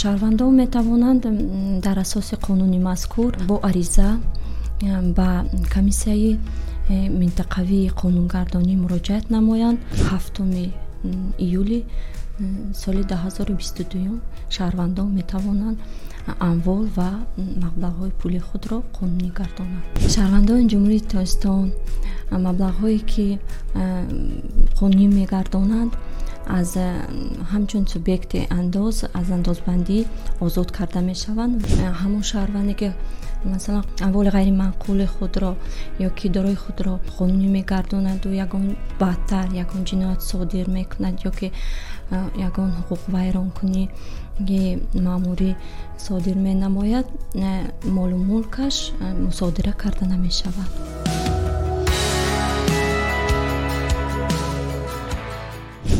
шаҳрвандон метавонанд дар асоси қонуни мазкур бо ариза ба комиссияи э, минтақавии қонунгардонӣ муроҷиат намоянд. Ҳафтуми июли соли 2022 шаҳрвандон метавонанд амвол ва маблағҳои пули худро қонунӣ гардонанд. Шаҳрвандони ҷумҳурии тоҷикистон маблағҳое ки қонунӣ мегардонанд аз ҳамчун субъекти андоз аз андозбандӣ озод карда мешаванд. Ҳамон шаҳрванде ки масалан амволи ғайримаъқули худро ё ки дорои худро қонунӣ мегардонаду ягон бадтар ягон ҷиноят содир мекунад ё ки ягон ҳуқуқвайронкунии маъмурӣ содир менамояд молу мулкаш мусодира карда намешавад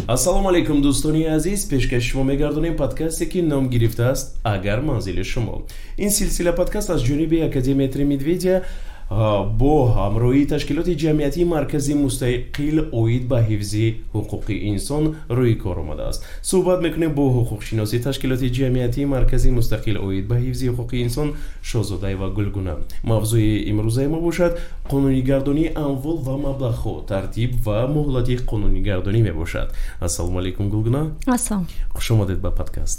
ассалому алайкум дӯстони азиз. Пешкаши шумо мегардонем подкасте ки ном гирифтааст агар манзили шумо ин силсила подкаст аз ҷониби академияи тримедведия бо ҳамроҳии ташкилоти ҷамъиятии маркази мустақил оид ба ҳифзи ҳуқуқи инсон рӯи кор омадааст суҳбат мекунем бо ҳуқуқшиноси ташкилоти ҷамъиятии маркази мустақил оид ба ҳифзи ҳуқуқи инсон шозодаева гулгуна. Мавзӯи имрӯзаи мо бошад қонунигардонии амвол ва маблағҳо тартиб ва муҳлати қонунигардонӣ мебошад. Ассалому алайкум гулгуна. Ассалом. Хушомадед ба подкаст.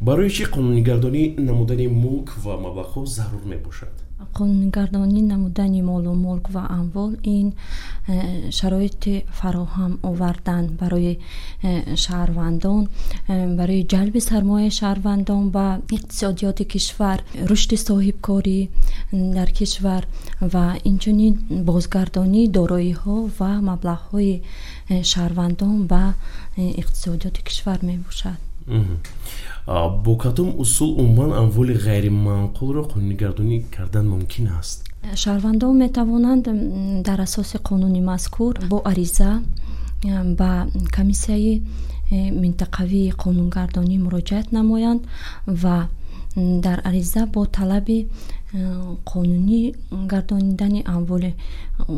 Барои чӣ қонунигардонӣ намудани мулк ва маблағҳо зарур мебошад қонунгардонӣ намудани молу мулк ва амвол ин э, шароити фароҳам овардан барои э, шаҳрвандон э, барои ҷалби сармояи шаҳрвандон ба иқтисодиёти кишвар рушди соҳибкорӣ дар кишвар ва инчунин бозгардонии дороиҳо ва маблағҳои шаҳрвандон ба иқтисодиёти кишвар мебошад бо кадом усул умуман амволи ғайримаъқулро қонунигардонӣ кардан мумкин аст? Шаҳрвандон метавонанд дар асоси қонуни мазкур бо ариза ба комиссияи э, минтақавии қонунгардонӣ муроҷиат намоянд ва дар ариза бо талаби э, қонунӣ гардонидани амволи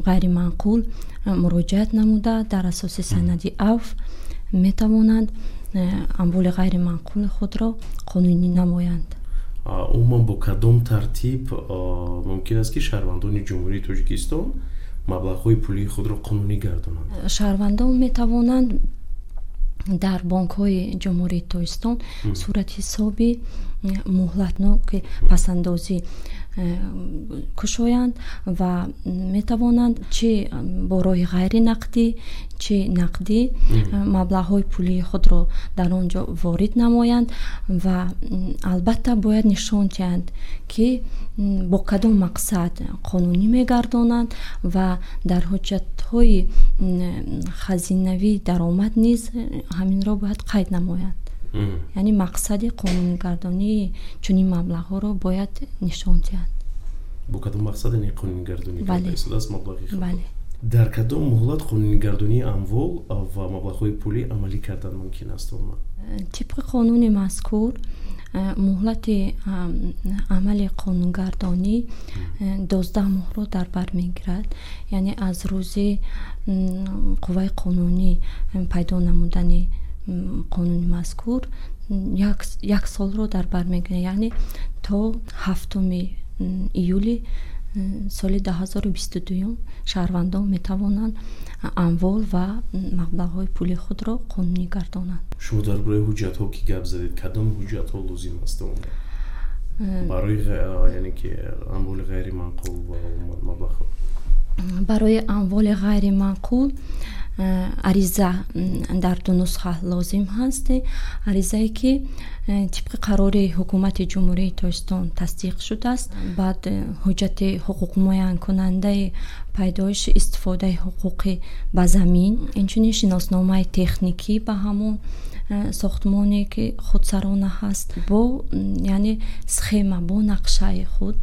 ғайримаъқул э, муроҷиат намуда. Дар асоси санади авф метавонанд амволи ғайримаъқули худро қонунӣ намоянд. Умуман бо кадом тартиб мумкин аст ки шаҳрвандони ҷумҳурии тоҷикистон маблағҳои пулии худро қонунӣ гардонанд. шаҳрвандон метавонанд дар бонкҳои ҷумҳурии тоҷикистон суратҳисоби муҳлатноки пасандозӣ кушоянд ва метавонанд чӣ бо роҳи ғайринақдӣ чӣ нақдӣ маблағҳои пулии худро дар он ҷо ворид намоянд ва албатта бояд нишон диҳанд ки бо кадом мақсад қонунӣ мегардонанд ва дар ҳуҷҷатҳои хазинавии даромад низ ҳаминро бояд қайд намоянд яъне мақсади қонунгардонии чунин маблағҳоро бояд нишон диҳанд бо кадом мақсад қонунгардонӣ бале. дар кадом муҳлат қонунигардонии амвол ва маблағҳои пулӣ амалӣ кардан мумкин аст тибқи қонуни мазкур муҳлати амали қонунгардонӣ доздаҳ моҳро дар бар мегирад. Яъне аз рӯзи қувваи қонунӣ пайдо намудани қонуни мазкур як солро дар бар мегирад яъне то ҳафтуми июли соли 2022 шаҳрвандон метавонанд амвол ва маблағҳои пули худро қонунӣ гардонанд. Шумо дар бораи ҳуҷҷатҳо ки гап задед кадом ҳуҷҷатҳо лозим аст барои яъне ки амволи ғайримаъқул ва маблағҳо барои амволи ғайримаъқул Э, ариза дар ду нусха лозим ҳаст аризае ки э, тибқи қарори ҳукумати ҷумҳурии тоҷикистон тасдиқ шудааст. Баъд э, ҳуҷҷати ҳуқуқмуайянкунандаи пайдоиши истифодаи ҳуқуқи ба замин инчунин шиносномаи техникӣ ба ҳамон сохтмоне ки худсарона ҳаст. Бо яъне схема бо нақшаи худ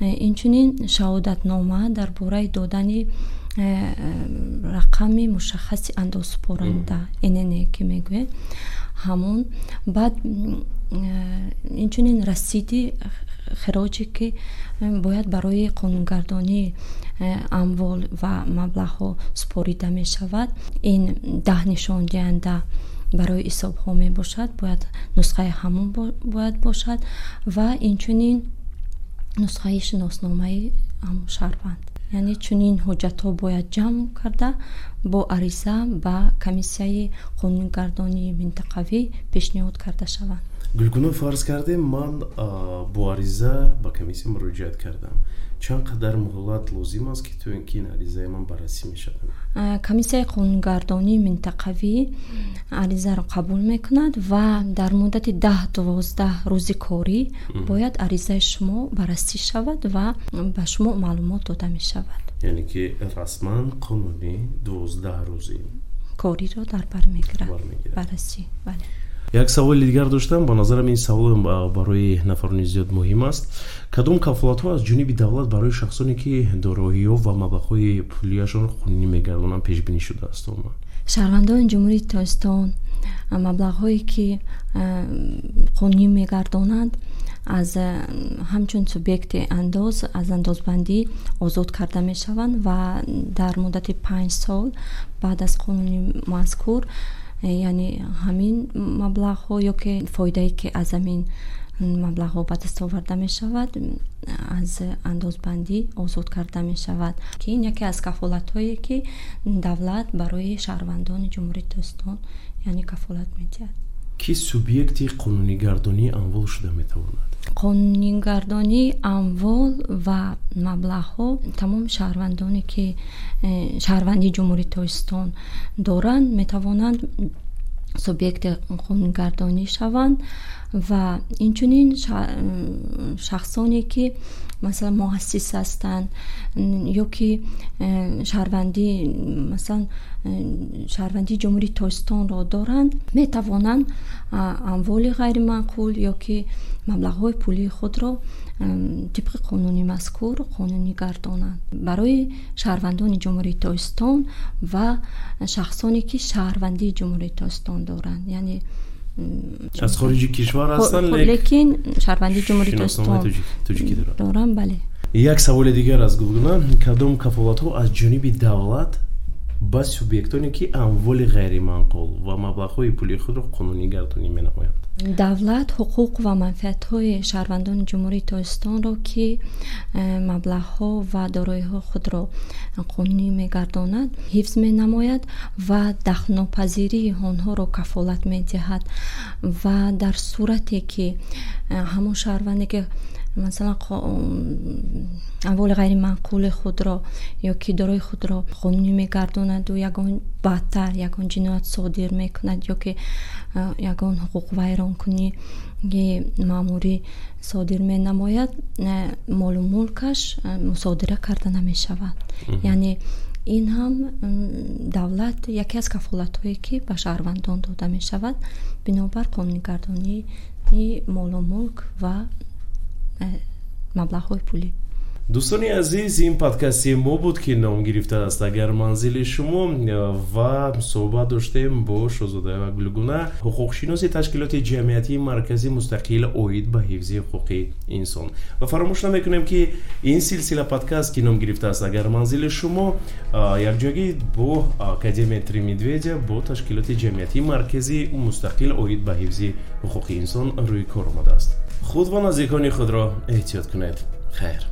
инчунин шаҳодатнома дар бораи додани Э, рақами мушаххаси андозсупоранда нн ки мегӯяд. Ҳамон баъд э, инчунин расиди хироҷе ки э, бояд барои қонунгардонии амвол ва маблағҳо супорида мешавад. Ин даҳ нишондиҳанда барои ҳисобҳо мебошад. Бояд нусхаи ҳамон бояд бошад ва инчунин нусхаи шиносномаи ҳамон шаҳрванд яъне чунин ҳуҷҷатҳо бояд ҷамъ карда бо ариза ба комиссияи қонунгардонии минтақавӣ пешниҳод карда шаванд. Гулгуно фарз кардем ман бо ариза ба комиссия муроҷиат кардам. Чанд қадар муҳлат лозим аст ки то ин ки ин аризаи ман баррасӣ мешавад комиссияи қонунгардонии минтақавӣ аризаро қабул мекунад ва дар муддати даҳ дувоздаҳ рӯзи корӣ бояд аризаи шумо баррасӣ шавад ва ба шумо маълумот дода мешавад. Яъне ки расман қонунӣ дувоздаҳ рӯзи кориро дар бар мегирад. Баррасӣ. Бале як саволи дигар доштам ба назарам ин савол барои нафарони зиёд муҳим аст. Кадом кафолатҳо аз ҷониби давлат барои шахсоне ки дороиҳо ва маблағҳои пулияшонро хунинӣ мегардонанд пешбинӣ шудааст шаҳрвандони ҷумҳурии тоҷикистон маблағҳое ки қонунӣ мегардонанд аз ҳамчун субъекти андоз аз андозбандӣ озод карда мешаванд ва дар муддати панҷ сол баъд аз қонуни мазкур яъне ҳамин маблағҳо ё ки фоидае ки аз ҳамин маблағҳо ба даст оварда мешавад аз андозбандӣ озод карда мешавад. Ки ин яке аз кафолатҳое ки давлат барои шаҳрвандони ҷумҳурии тоҷикистон яъне кафолат медиҳад ки субъекти қонунигардонии амвол шуда метавонад қонунигардонии амвол ва маблағҳо тамоми шаҳрвандоне ки э, шаҳрвандии ҷумҳурии тоҷикистон доранд метавонанд субъекти қонунгардонӣ шаванд ва инчунин шахсоне ки масалан муассис ҳастанд ё ки э, шаҳрвандӣ масалан э, шаҳрвандии ҷумҳурии тоҷикистонро доранд метавонанд амволи ғайримаъқул ё ки маблағҳои пулии худро тибқи қонуни мазкур қонунӣ гардонанд. Барои шаҳрвандони ҷумҳурии тоҷикистон ва шахсоне ки шаҳрвандии ҷумҳурии тоҷикистон доранд. Яъне аз хориҷи кишвар ҳастанд лекин шаҳрвандии ҷумҳурии тоҷикистон доранд. бале. Як саволи дигар аз гулгуна кадом кафолатҳо аз ҷониби давлат ба субъектоне ки амволи ғайриманқул ва маблағҳои пули худро қонунӣ гардонӣ менамоянд. Давлат ҳуқуқ ва манфиатҳои шаҳрвандони ҷумҳурии тоҷикистонро ки э, маблағҳо ва дороиҳо худро қонунӣ мегардонад ҳифз менамояд ва дахлнопазирии онҳоро кафолат медиҳад ва дар сурате ки э, ҳамон шаҳрванде ки масалан амволи ғайримаъқули худро ё ки дорои худро қонунӣ мегардонаду ягон бадтар ягон ҷиноят содир мекунад ё ки ягон ҳуқуқвайронкунии маъмурӣ содир менамояд молу мулкаш мусодира карда намешавад. Яъне ин ҳам давлат яке аз кафолатҳое ки ба шаҳрвандон дода мешавад бинобар қонунигардонии молу мулк ва маблағҳои пулӣ. Дӯстони азиз ин подкасти мо буд ки ном гирифтааст агар манзили шумо ва суҳбат доштем бо шозодава гулгуна ҳуқуқшиноси ташкилоти ҷамъиятии марказӣ мустақил оид ба ҳифзи ҳуқуқи инсон. Ва фаромӯш намекунем ки ин силсила подкаст ки ном гирифтааст агар манзили шумо якҷоягӣ бо академия три медведя бо ташкилоти ҷамъиятии марказӣ мустақил оид ба ҳифзи ҳуқуқи инсон рӯи кор омадааст худ ва наздикони худро эҳтиёт кунед хайр